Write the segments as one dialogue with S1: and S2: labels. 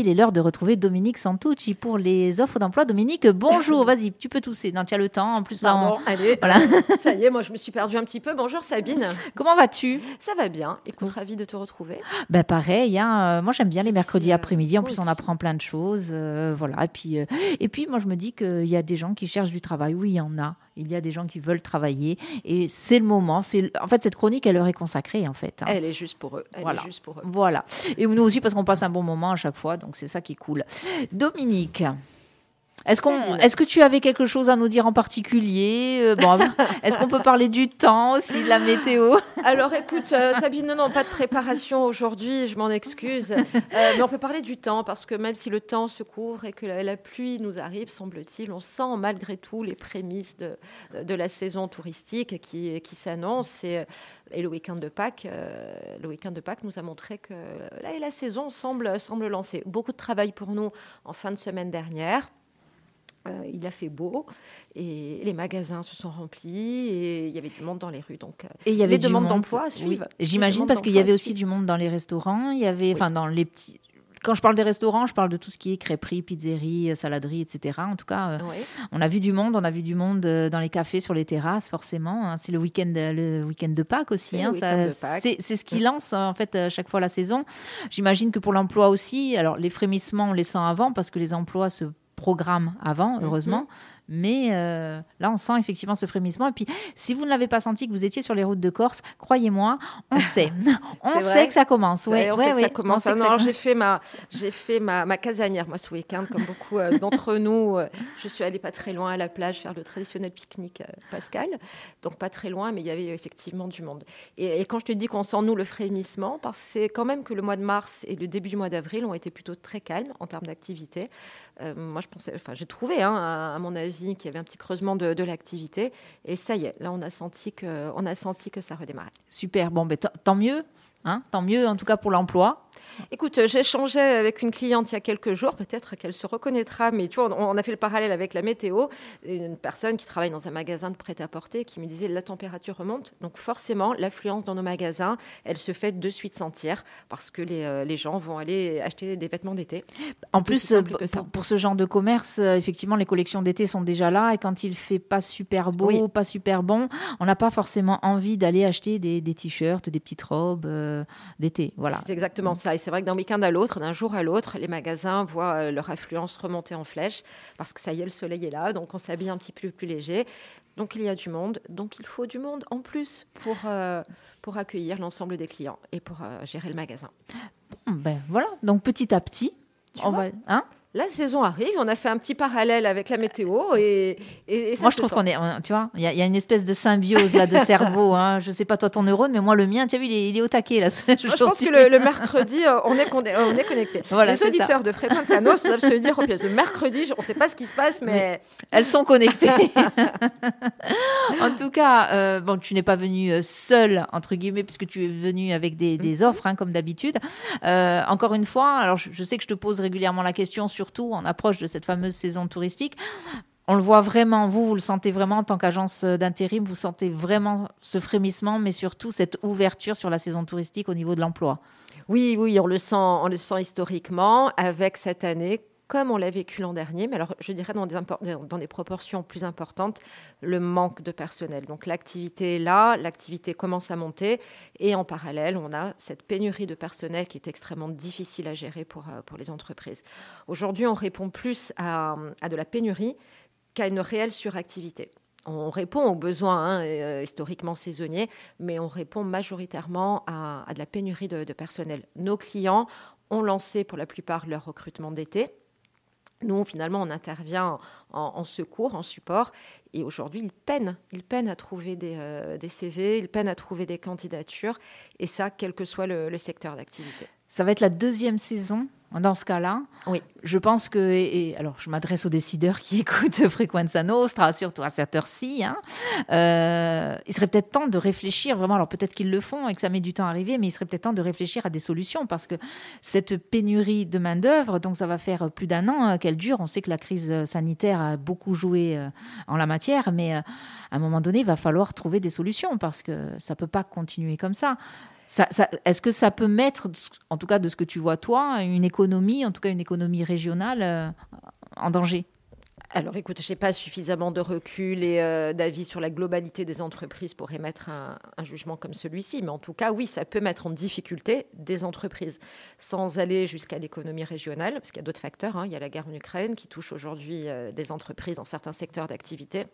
S1: Il est l'heure de retrouver Dominique Santucci pour les offres d'emploi. Dominique, bonjour, vas-y, tu peux tousser. Non, tu as le temps. En plus, là,
S2: on... allez, voilà. ça y est, moi je me suis perdue un petit peu. Bonjour Sabine.
S1: Comment vas-tu?
S2: Ça va bien. Écoute, ravie de te retrouver.
S1: Ben pareil, hein, euh, moi j'aime bien les mercredis euh, après-midi. En plus, on apprend plein de choses. Euh, voilà. Et puis, et puis, moi je me dis qu'il y a des gens qui cherchent du travail. Oui, il y en a. Il y a des gens qui veulent travailler et c'est le moment. C'est en fait cette chronique, elle leur est consacrée en fait.
S2: Hein. Elle est juste pour eux.
S1: voilà.
S2: juste pour eux.
S1: Voilà. Et nous aussi parce qu'on passe un bon moment à chaque fois, donc c'est ça qui est cool. Dominique. Est-ce qu'on, est-ce que tu avais quelque chose à nous dire en particulier euh, bon, Est-ce qu'on peut parler du temps aussi, de la météo?
S2: Alors écoute, euh, Sabine, non, non, pas de préparation aujourd'hui, je m'en excuse. Euh, mais on peut parler du temps parce que même si le temps se couvre et que la, pluie nous arrive, semble-t-il, on sent malgré tout les prémices de, de la saison touristique qui, qui s'annonce. Et, et, le week-end de Pâques, le week-end de Pâques nous a montré que là, la saison semble, semble lancer. Beaucoup de travail pour nous en fin de semaine dernière. Euh, il a fait beau et les magasins se sont remplis et il y avait du monde dans les rues. Donc, euh,
S1: et il y avait
S2: les demandes d'emploi suivent.
S1: J'imagine parce qu'il y avait aussi du monde dans les restaurants. Il y avait, enfin, dans les petits. Quand je parle des restaurants, je parle de tout ce qui est crêperie, pizzerie, saladerie, etc. En tout cas, euh, on a vu du monde, on a vu du monde dans les cafés, sur les terrasses, forcément. Hein. C'est le week-end, le week-end de Pâques aussi. Hein. C'est ce qui lance en fait chaque fois la saison. J'imagine que pour l'emploi aussi, alors les frémissements, on les sent avant parce que les emplois se programme avant, mhm. heureusement. Mais euh, là, on sent effectivement ce frémissement. Et puis, si vous ne l'avez pas senti que vous étiez sur les routes de Corse, croyez-moi, on sait. on sait que ça commence.
S2: Ouais, on sait que ça commence. Ah j'ai fait ma, j'ai fait ma, ma, casanière moi ce week-end, comme beaucoup euh, d'entre nous. Euh, je suis allée pas très loin à la plage faire le traditionnel pique-nique Pascal, donc pas très loin, mais il y avait effectivement du monde. Et, et quand je te dis qu'on sent nous le frémissement, parce que c'est quand même que le mois de mars et le début du mois d'avril ont été plutôt très calmes en termes d'activité. moi, je pensais, enfin, j'ai trouvé, hein, à mon avis qu'il y avait un petit creusement de, l'activité. Et ça y est, là, on a senti que, a senti que ça redémarrait.
S1: Super. Bon, ben, tant mieux. Hein, tant mieux, en tout cas pour l'emploi.
S2: Écoute, échangé avec une cliente il y a quelques jours, peut-être qu'elle se reconnaîtra, mais tu vois, on, a fait le parallèle avec la météo. Une personne qui travaille dans un magasin de prêt-à-porter qui me disait la température remonte, donc forcément, l'affluence dans nos magasins, elle se fait de suite sentir parce que les, euh, les gens vont aller acheter des vêtements d'été.
S1: En plus, pour, pour, ce genre de commerce, euh, effectivement, les collections d'été sont déjà là et quand il fait pas super beau, pas super bon, on n'a pas forcément envie d'aller acheter des, des t-shirts, des petites robes euh, d'été. Voilà.
S2: C'est exactement ça c'est vrai que d'un week-end à l'autre, d'un jour à l'autre, les magasins voient euh, leur affluence remonter en flèche parce que ça y est, le soleil est là, donc on s'habille un petit peu plus léger. Donc il y a du monde, donc il faut du monde en plus pour, euh, pour accueillir l'ensemble des clients et pour euh, gérer le magasin.
S1: ben voilà, donc petit à petit, on va, hein
S2: la saison arrive, on a fait un petit parallèle avec la météo et,
S1: moi je trouve qu'on est, tu vois, il y, a une espèce de symbiose là de cerveau. Hein. Je sais pas toi ton neurone, mais moi le mien, tu as vu, il est, au taquet là.
S2: je pense que le, mercredi, euh, on est, on est connecté. Les auditeurs de Fréquence Nos doivent se dire, le mercredi, on ne sait pas ce qui se passe, mais,
S1: elles sont connectées. en tout cas, euh, bon, tu n'es pas venu euh, seule entre guillemets puisque tu es venu avec des, mhm. offres hein, comme d'habitude. encore une fois, alors je, je sais que je te pose régulièrement la question sur surtout en approche de cette fameuse saison touristique. On le voit vraiment, vous, vous le sentez vraiment en tant qu'agence d'intérim, vous sentez vraiment ce frémissement, mais surtout cette ouverture sur la saison touristique au niveau de l'emploi.
S2: Oui, oui, on le sent, on le sent historiquement avec cette année comme on l'a vécu l'an dernier, mais alors je dirais dans des, proportions plus importantes, le manque de personnel. Donc l'activité est là, l'activité commence à monter, et en parallèle, on a cette pénurie de personnel qui est extrêmement difficile à gérer pour, euh, pour les entreprises. Aujourd'hui, on répond plus à, à de la pénurie qu'à une réelle suractivité. On répond aux besoins hein, euh, historiquement saisonniers, mais on répond majoritairement à, à de la pénurie de personnel. Nos clients ont lancé pour la plupart leur recrutement d'été nous, finalement, on intervient en, secours, en support, et aujourd'hui, ils peinent, ils peinent à trouver des, euh, CV, ils peinent à trouver des candidatures, et ça, quel que soit le secteur d'activité.
S1: Ça va être la deuxième saison dans ce cas-là,
S2: oui.
S1: je pense que, et, alors je m'adresse aux décideurs qui écoutent Frequenza Nostra, surtout à cette heure-ci, hein, euh, il serait peut-être temps de réfléchir vraiment, alors peut-être qu'ils le font et que ça met du temps à arriver, mais il serait peut-être temps de réfléchir à des solutions parce que cette pénurie de main-d'œuvre, donc ça va faire plus d'un an euh, qu'elle dure. On sait que la crise sanitaire a beaucoup joué euh, en la matière, mais à un moment donné, il va falloir trouver des solutions parce que ça ne peut pas continuer comme ça. Est-ce que ça peut mettre, en tout cas de ce que tu vois toi, une économie, en tout cas une économie régionale, euh, en danger?
S2: Alors écoute, je n'ai pas suffisamment de recul et euh, d'avis sur la globalité des entreprises pour émettre un, jugement comme celui-ci, mais en tout cas, oui, ça peut mettre en difficulté des entreprises, sans aller jusqu'à l'économie régionale, parce qu'il y a d'autres facteurs. Hein. Il y a la guerre en Ukraine qui touche aujourd'hui euh, des entreprises dans certains secteurs d'activité.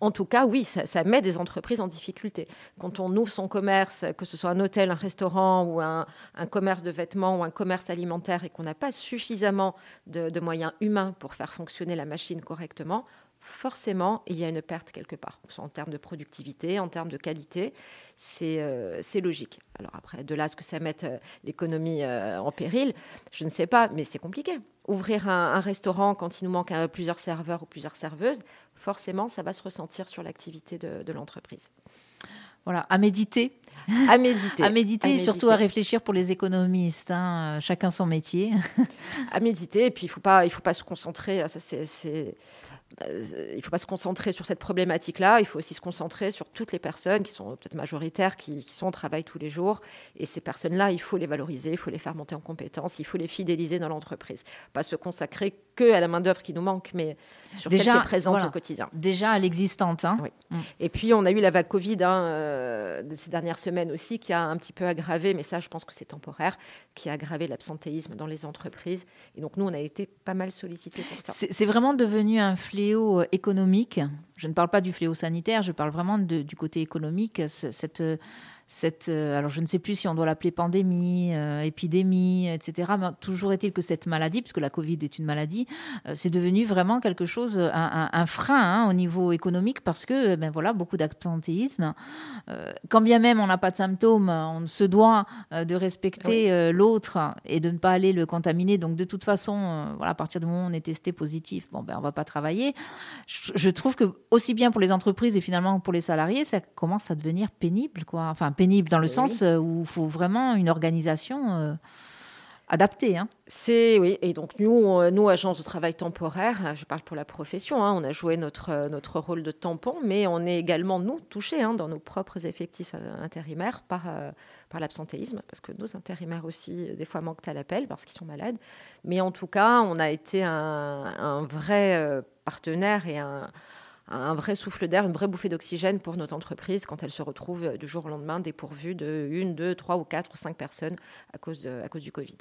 S2: En tout cas, oui, ça, met des entreprises en difficulté. Quand on ouvre son commerce, que ce soit un hôtel, un restaurant ou un, commerce de vêtements ou un commerce alimentaire et qu'on n'a pas suffisamment de, moyens humains pour faire fonctionner la machine correctement, forcément, il y a une perte quelque part, en termes de productivité, en termes de qualité. C'est euh, logique. Alors après, de là, ce que ça mette euh, l'économie euh, en péril, je ne sais pas, mais c'est compliqué. Ouvrir un, restaurant quand il nous manque plusieurs serveurs ou plusieurs serveuses, forcément, ça va se ressentir sur l'activité de, l'entreprise.
S1: Voilà, à méditer.
S2: À méditer.
S1: à méditer et surtout à réfléchir pour les économistes. Hein, chacun son métier.
S2: à méditer. Et puis, il ne faut, pas, faut pas se concentrer. Ça, c'est il ne faut pas se concentrer sur cette problématique-là, il faut aussi se concentrer sur toutes les personnes qui sont peut-être majoritaires, qui, sont au travail tous les jours. Et ces personnes-là, il faut les valoriser, il faut les faire monter en compétences, il faut les fidéliser dans l'entreprise. Pas se consacrer que à la main-d'œuvre qui nous manque, mais sur déjà, celle qui est présente au quotidien.
S1: Déjà à l'existante. Hein.
S2: Mm. Et puis, on a eu la vague Covid hein, euh, ces dernières semaines aussi, qui a un petit peu aggravé, mais ça, je pense que c'est temporaire, qui a aggravé l'absentéisme dans les entreprises. Et donc, nous, on a été pas mal sollicités pour ça.
S1: C'est vraiment devenu un fléau euh, économique. Je ne parle pas du fléau sanitaire, je parle vraiment du côté économique. Cette cette, euh, alors je ne sais plus si on doit l'appeler pandémie, euh, épidémie, etc. Mais toujours est-il que cette maladie, puisque la Covid est une maladie, euh, c'est devenu vraiment quelque chose, un, frein hein, au niveau économique parce que, ben voilà, beaucoup d'absentéisme. quand bien même on n'a pas de symptômes, on se doit de respecter l'autre et de ne pas aller le contaminer. Donc de toute façon, voilà, à partir du moment où on est testé positif, bon ben on va pas travailler. Je, je trouve que aussi bien pour les entreprises et finalement pour les salariés, ça commence à devenir pénible, quoi. Enfin pénible dans le sens euh, où il faut vraiment une organisation euh, adaptée. Hein.
S2: C'est oui, et donc nous, euh, nous, agence de travail temporaire, je parle pour la profession, hein, on a joué notre, notre rôle de tampon, mais on est également, nous, touchés hein, dans nos propres effectifs intérimaires par, par l'absentéisme, parce que nos intérimaires aussi, des fois, manquent à l'appel parce qu'ils sont malades. Mais en tout cas, on a été un, un vrai partenaire et un, un vrai souffle d'air, une vraie bouffée d'oxygène pour nos entreprises quand elles se retrouvent euh, du jour au lendemain dépourvues de une, deux, trois ou quatre cinq personnes à cause, à cause du Covid.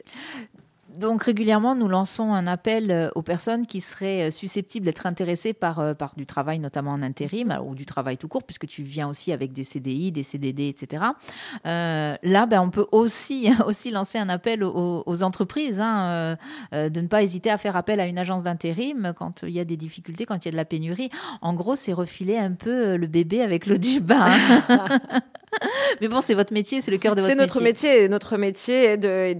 S1: Donc régulièrement, nous lançons un appel euh, aux personnes qui seraient euh, susceptibles d'être intéressées par, euh, par du travail, notamment en intérim, ou du travail tout court, puisque tu viens aussi avec des CDI, des CDD, etc. là, ben, on peut aussi, aussi lancer un appel aux, entreprises, hein, de ne pas hésiter à faire appel à une agence d'intérim quand il y a des difficultés, quand il y a de la pénurie. En gros, c'est refiler un peu le bébé avec l'eau du bain. Mais bon, c'est votre métier, c'est le cœur de votre
S2: métier. C'est notre métier. Notre métier est de,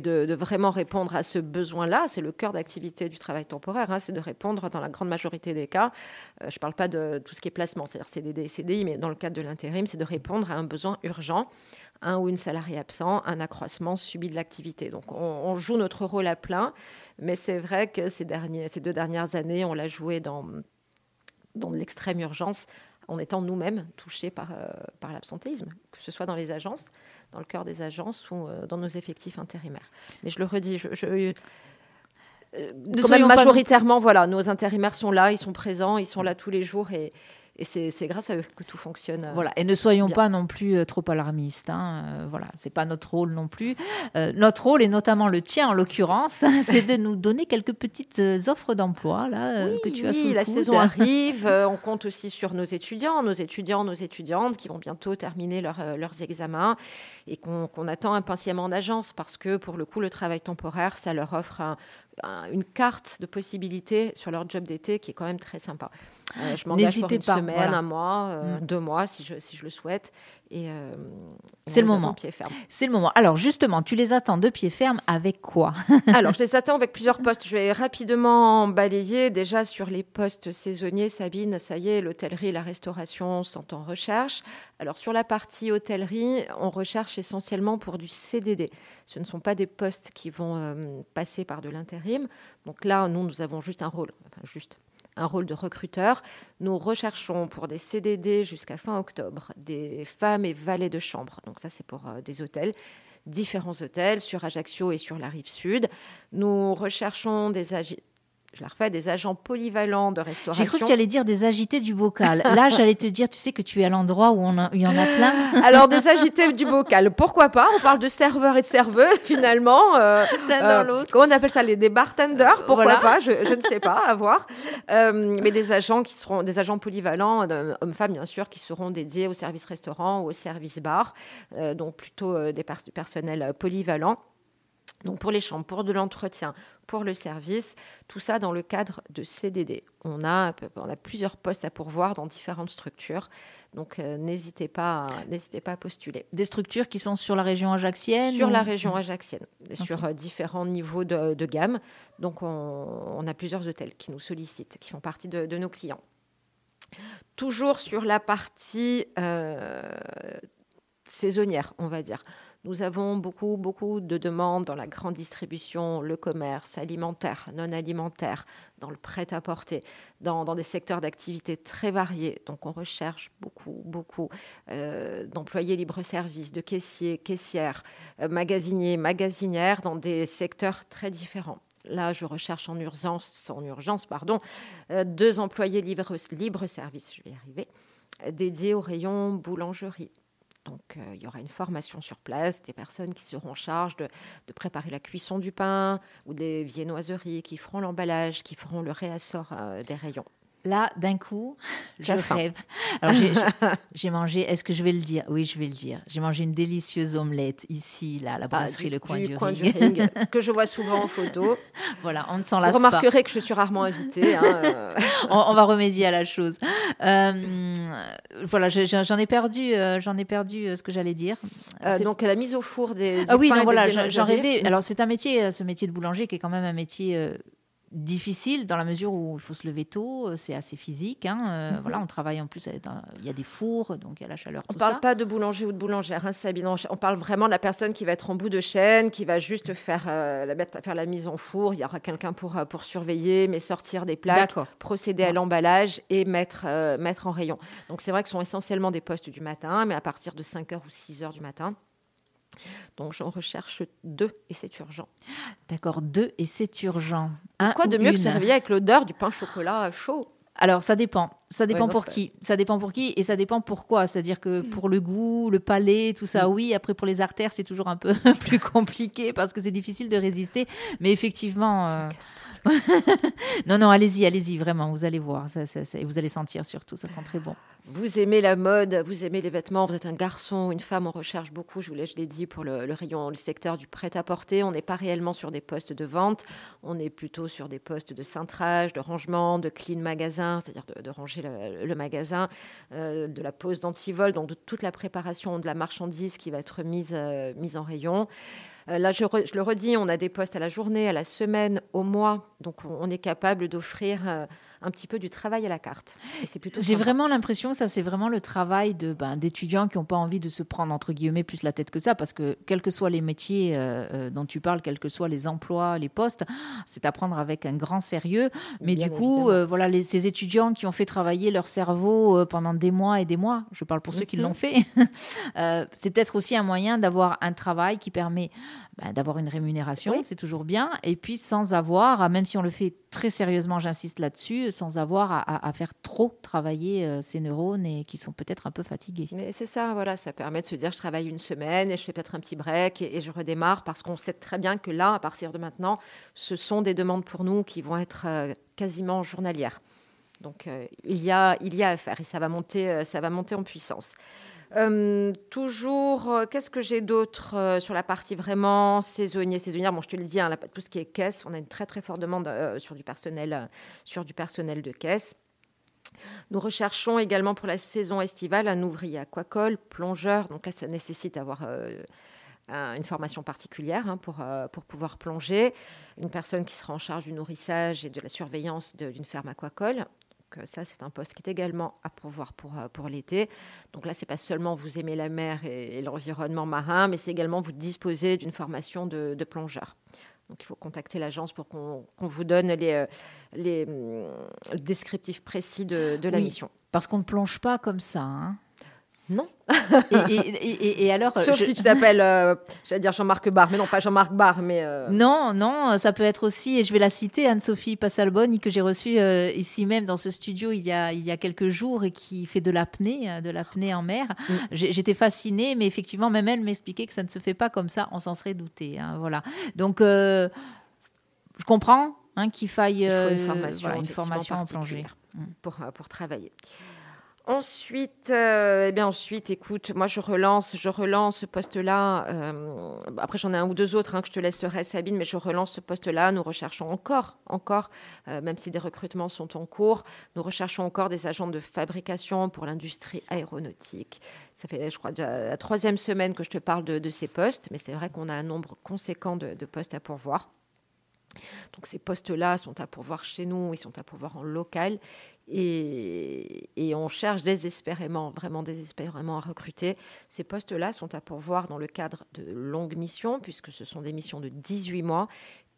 S2: de, de, vraiment répondre à ce besoin-là. C'est le cœur d'activité du travail temporaire. Hein. c'est de répondre, dans la grande majorité des cas, euh, je ne parle pas de tout ce qui est placement, c'est-à-dire CDD CDI, mais dans le cadre de l'intérim, c'est de répondre à un besoin urgent un ou une salariée absent, un accroissement subi de l'activité. Donc on, joue notre rôle à plein, mais c'est vrai que ces deux dernières années, on l'a joué dans, dans l'extrême urgence en étant nous-mêmes touchés par, euh, par l'absentéisme, que ce soit dans les agences, dans le cœur des agences ou euh, dans nos effectifs intérimaires. Mais je le redis, je, je euh, quand même majoritairement, voilà, nos intérimaires sont là, ils sont présents, ils sont là tous les jours et, et c'est grâce à eux que tout fonctionne. Euh,
S1: voilà, et ne soyons pas non plus euh, trop alarmistes. Hein. Euh, voilà, c'est pas notre rôle non plus. notre rôle, et notamment le tien en l'occurrence, c'est de nous donner quelques petites offres d'emploi là que tu as sous
S2: la saison arrive. on compte aussi sur nos étudiants, nos étudiants, nos étudiantes qui vont bientôt terminer leurs examens et qu'on attend impatiemment en agence parce que pour le coup, le travail temporaire, ça leur offre un, une carte de possibilités sur leur job d'été qui est quand même très sympa. Euh, je m'engage pour une pas, semaine, un mois, euh, mm. deux mois si je, si je le souhaite. Et, euh,
S1: c'est le moment. C'est le moment. Alors justement, tu les attends de pied ferme avec quoi
S2: Alors je les attends avec plusieurs postes. Je vais rapidement balayer déjà sur les postes saisonniers. Sabine, ça y est, l'hôtellerie, la restauration sont en recherche. Alors sur la partie hôtellerie, on recherche essentiellement pour du CDD. Ce ne sont pas des postes qui vont passer par de l'intérim. Donc là, nous, nous avons juste un rôle, enfin juste un rôle de recruteur. Nous recherchons pour des CDD jusqu'à fin octobre des femmes et valets de chambre. Donc ça, c'est pour des hôtels différents hôtels sur Ajaccio et sur la rive sud. Nous recherchons des, je la refais, des agents polyvalents de restauration.
S1: J'ai cru que tu allais dire des agités du bocal. Là, j'allais te dire, tu sais que tu es à l'endroit où on il y en a plein.
S2: Alors, des agités du bocal, pourquoi pas? On parle de serveurs et de serveuses, finalement. Euh, euh comment on appelle ça les, Des bartenders, pourquoi pas? Je, ne sais pas, à voir. Euh, mais des agents qui seront des agents polyvalents, hommes-femmes, bien sûr, qui seront dédiés au service restaurant ou au service bar. Euh, donc, plutôt des personnels polyvalents. Donc pour les chambres, pour de l'entretien, pour le service, tout ça dans le cadre de CDD. On a, on a plusieurs postes à pourvoir dans différentes structures, donc euh, n'hésitez pas, n'hésitez pas à postuler.
S1: Des structures qui sont sur la région ajaxienne
S2: Sur la région ajaxienne, sur euh, différents niveaux de, gamme. Donc on, a plusieurs hôtels qui nous sollicitent, qui font partie de, nos clients. Toujours sur la partie euh, saisonnière, on va dire. Nous avons beaucoup, beaucoup de demandes dans la grande distribution, le commerce alimentaire, non alimentaire, dans le prêt-à-porter, dans, des secteurs d'activité très variés. Donc on recherche beaucoup, beaucoup euh, d'employés libre-service, de caissiers, caissières, euh, magasiniers, magasinières, dans des secteurs très différents. Là, je recherche en urgence, en urgence pardon, euh, deux employés libre-service, je vais arriver, dédiés au rayon boulangerie. Donc, euh, il y aura une formation sur place, des personnes qui seront en charge de, préparer la cuisson du pain ou des viennoiseries qui feront l'emballage, qui feront le réassort euh, des rayons.
S1: Là, d'un coup, je rêve. Alors, j'ai mangé, est-ce que je vais le dire? Oui, je vais le dire. J'ai mangé une délicieuse omelette ici, là, à la ah, brasserie Le Coin, du, ring.
S2: que je vois souvent en photo.
S1: Voilà, on ne s'en lasse
S2: Vous remarquerez que je suis rarement invitée. Hein,
S1: euh. on, va remédier à la chose. Euh, voilà, j'en ai perdu, euh, j'en ai perdu ce que j'allais dire.
S2: donc, la mise au four des.
S1: Ah oui, non, voilà, j'en rêvais. Alors, c'est un métier, ce métier de boulanger qui est quand même un métier difficile dans la mesure où il faut se lever tôt, euh, c'est assez physique. Hein, euh, mhm. Voilà, on travaille en plus, il y a des fours, donc il y a la chaleur.
S2: On ne parle pas de boulanger ou de boulangère, hein, On parle vraiment de la personne qui va être en bout de chaîne, qui va juste faire, euh, la, faire la mise en four. Il y aura quelqu'un pour, pour surveiller, mais sortir des plaques, procéder à l'emballage et mettre, mettre en rayon. Donc c'est vrai que ce sont essentiellement des postes du matin, mais à partir de 5h ou 6h du matin. Donc j'en recherche deux et c'est urgent.
S1: D'accord, deux et c'est urgent.
S2: Quoi de mieux que se réveiller avec l'odeur du pain chocolat chaud?
S1: Alors ça dépend, ça dépend pour qui, ça dépend pour qui et ça dépend pourquoi. C'est-à-dire que hmm. pour le goût, le palais, tout ça, hmm. oui. Après pour les artères, c'est toujours un peu plus compliqué parce que c'est difficile de résister. Mais effectivement, euh, non non, allez-y, allez-y, vraiment, vous allez voir, ça, vous allez sentir surtout, ça sent très bon.
S2: Vous aimez la mode, vous aimez les vêtements, vous êtes un garçon, une femme, on recherche beaucoup, je vous l'ai dit, pour le, rayon, le secteur du prêt-à-porter. On n'est pas réellement sur des postes de vente, on est plutôt sur des postes de cintrage, de rangement, de clean magasin, c'est-à-dire de, ranger le, magasin, euh, de la pose d'antivol, donc de toute la préparation de la marchandise qui va être mise, euh, mise en rayon. Euh, là, je, je, le redis, on a des postes à la journée, à la semaine, au mois. Donc, on est capable d'offrir un petit peu du travail à la carte.
S1: J'ai vraiment l'impression que ça, c'est vraiment le travail de ben, d'étudiants qui n'ont pas envie de se prendre entre guillemets plus la tête que ça, parce que quels que soient les métiers euh, euh, dont tu parles, quels que soient les emplois, les postes, c'est à prendre avec un grand sérieux. Mais du coup, euh, voilà, les, ces étudiants qui ont fait travailler leur cerveau pendant des mois et des mois, je parle pour ceux qui l'ont mhm. fait, c'est peut-être aussi un moyen d'avoir un travail qui permet ben, d'avoir une rémunération, c'est toujours bien, et puis sans avoir, même si on le fait très sérieusement, j'insiste là-dessus, sans avoir à, faire trop travailler euh, ces neurones et qui sont peut-être un peu fatigués.
S2: Mais c'est ça, voilà, ça permet de se dire je travaille une semaine et je fais peut-être un petit break et, je redémarre parce qu'on sait très bien que là, à partir de maintenant, ce sont des demandes pour nous qui vont être euh, quasiment journalières. Donc euh, il, y a, il y a à faire et ça va monter, ça va monter en puissance. Euh, toujours, euh, qu'est-ce que j'ai d'autre euh, sur la partie vraiment saisonnier, saisonnière? Bon, je te le dis, hein, tout ce qui est caisse, on a une très très forte demande sur du personnel, sur du personnel de caisse. Nous recherchons également pour la saison estivale un ouvrier aquacole, plongeur. Donc ça nécessite d'avoir une formation particulière hein, pour, pour pouvoir plonger. Une personne qui sera en charge du nourrissage et de la surveillance d'une ferme aquacole ça, c'est un poste qui est également à pourvoir pour, euh, pour l'été. Donc là, c'est pas seulement vous aimez la mer et, l'environnement marin, mais c'est également vous disposer d'une formation de, plongeur. Donc il faut contacter l'agence pour qu'on vous donne les, les descriptifs précis de, la mission.
S1: Parce qu'on ne plonge pas comme ça. Hein.
S2: Non.
S1: et, alors,
S2: Sauf si tu t'appelles, euh, j'allais dire Jean-Marc Barr, mais non, pas Jean-Marc Barr, mais. Euh,
S1: non, non, ça peut être aussi, et je vais la citer, Anne-Sophie Passalboni, que j'ai reçue euh, ici même dans ce studio il y, a, il y a quelques jours et qui fait de l'apnée, de l'apnée en mer. Mm. J'étais fascinée, mais effectivement, même elle m'expliquait que ça ne se fait pas comme ça, on s'en serait douté. Hein, voilà. Donc, je comprends hein, qu'il faille
S2: une formation,
S1: une formation en plongée.
S2: Mm. Pour, pour travailler. Ensuite, euh, eh bien ensuite, écoute, moi je relance, je relance ce poste-là. Euh, après, j'en ai un ou deux autres hein, que je te laisserai, Sabine, mais je relance ce poste-là. Nous recherchons encore, encore, euh, même si des recrutements sont en cours, nous recherchons encore des agents de fabrication pour l'industrie aéronautique. Ça fait, je crois, déjà la troisième semaine que je te parle de, ces postes, mais c'est vrai qu'on a un nombre conséquent de, de postes à pourvoir. Donc ces postes-là sont à pourvoir chez nous, ils sont à pourvoir en local et, on cherche désespérément, vraiment désespérément à recruter. Ces postes-là sont à pourvoir dans le cadre de longues missions, puisque ce sont des missions de 18 mois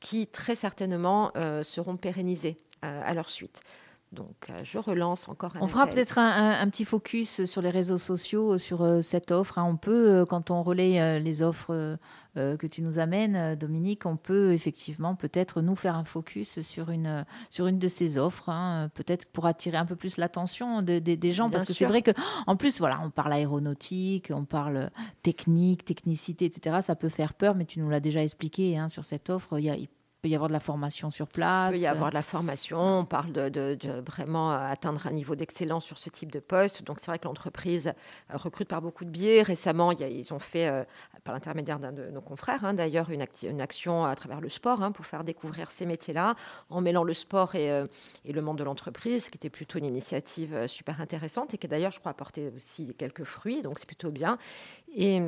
S2: qui très certainement euh, seront pérennisées euh, à leur suite. Donc, euh, je relance encore
S1: un On fera peut-être un, petit focus sur les réseaux sociaux, sur euh, cette offre. Hein. On peut, euh, quand on relaie les offres que tu nous amènes, Dominique, on peut effectivement peut-être nous faire un focus sur une, sur une de ces offres, hein. peut-être pour attirer un peu plus l'attention des gens, parce que c'est vrai que, en plus, voilà, on parle aéronautique, on parle technique, technicité, etc. Ça peut faire peur, mais tu nous l'as déjà expliqué hein, sur cette offre. Il y a, il peut y avoir de la formation sur place.
S2: Il peut y avoir de la formation. On parle de, vraiment atteindre un niveau d'excellence sur ce type de poste. Donc, c'est vrai que l'entreprise euh, recrute par beaucoup de biais. Récemment, ils ont fait, euh, par l'intermédiaire d'un de nos confrères, hein, d'ailleurs, une, une, action à travers le sport hein, pour faire découvrir ces métiers-là, en mêlant le sport et, euh, et le monde de l'entreprise, qui était plutôt une initiative super intéressante et qui, d'ailleurs, je crois, a porté aussi quelques fruits. Donc, c'est plutôt bien. Et.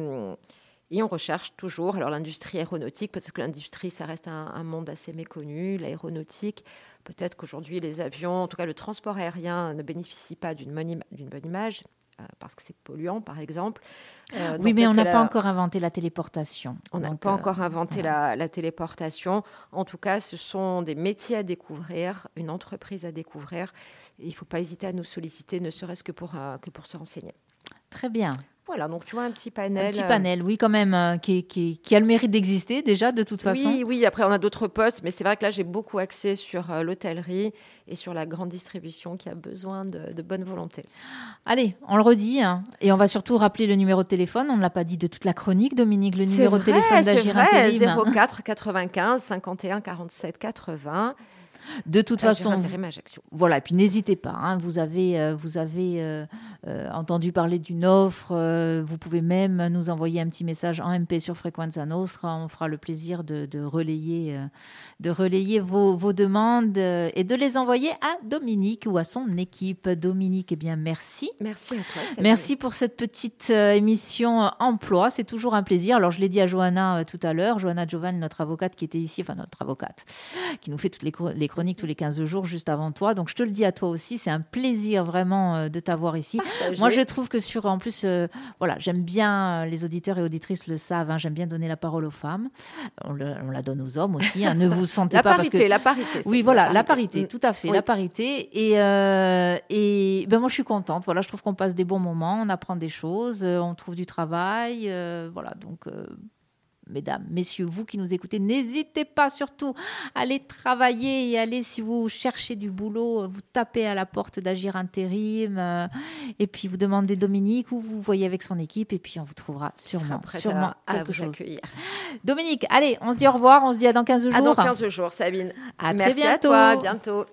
S2: Et on recherche toujours, alors l'industrie aéronautique, peut-être que l'industrie, ça reste un, monde assez méconnu, l'aéronautique, peut-être qu'aujourd'hui les avions, en tout cas le transport aérien ne bénéficie pas d'une bonne, bonne, image, euh, parce que c'est polluant par exemple.
S1: Euh, oui, mais on n'a pas encore inventé la téléportation.
S2: On n'a pas encore euh, inventé la, la, téléportation. En tout cas, ce sont des métiers à découvrir, une entreprise à découvrir. Et il ne faut pas hésiter à nous solliciter, ne serait-ce que pour, que pour se renseigner.
S1: Très bien.
S2: Voilà, donc tu vois un petit panel. Un
S1: petit panel, oui, quand même, euh, qui, qui, qui, a le mérite d'exister déjà, de toute façon.
S2: Oui, oui, après on a d'autres postes, mais c'est vrai que là j'ai beaucoup axé sur euh, l'hôtellerie et sur la grande distribution qui a besoin de, bonne volonté.
S1: Allez, on le redit, hein, et on va surtout rappeler le numéro de téléphone. On ne l'a pas dit de toute la chronique, Dominique, le numéro de téléphone d'Agir Intérim.
S2: 04 95 51 47 80.
S1: De toute façon, voilà. Et puis n'hésitez pas. Hein, vous avez, euh, vous avez euh, euh, entendu parler d'une offre. vous pouvez même nous envoyer un petit message en MP sur Frequenza Nostra. On fera le plaisir de, relayer, de relayer vos, vos demandes et de les envoyer à Dominique ou à son équipe. Dominique, eh bien merci.
S2: Merci à toi.
S1: Merci pour cette petite émission emploi. C'est toujours un plaisir. Alors je l'ai dit à Johanna tout à l'heure, Johanna Jovan, notre avocate qui était ici, enfin notre avocate, qui nous fait toutes les, les chronique tous les 15 jours juste avant toi. Donc je te le dis à toi aussi, c'est un plaisir vraiment euh, de t'avoir ici. Moi, je trouve que sur, en plus, euh, voilà, j'aime bien, euh, les auditeurs et auditrices le savent, hein, j'aime bien donner la parole aux femmes. On, la donne aux hommes aussi. Hein, ne vous sentez
S2: la
S1: pas
S2: parité,
S1: parce que...
S2: la parité.
S1: Oui, voilà, la parité, tout à fait, la parité. Et, et ben moi, je suis contente. Voilà, je trouve qu'on passe des bons moments, on apprend des choses, on trouve du travail. voilà, donc mesdames, messieurs, vous qui nous écoutez, n'hésitez pas surtout à aller travailler et aller, si vous cherchez du boulot, vous tapez à la porte d'Agir Intérim euh, et puis vous demandez Dominique ou vous voyez avec son équipe et puis on vous trouvera sûrement, sûrement
S2: à, quelque chose.
S1: Dominique, allez, on se dit au revoir, on se dit à dans 15 jours. À
S2: dans 15 jours, Sabine.
S1: À
S2: Merci
S1: très bientôt.
S2: à toi, à bientôt.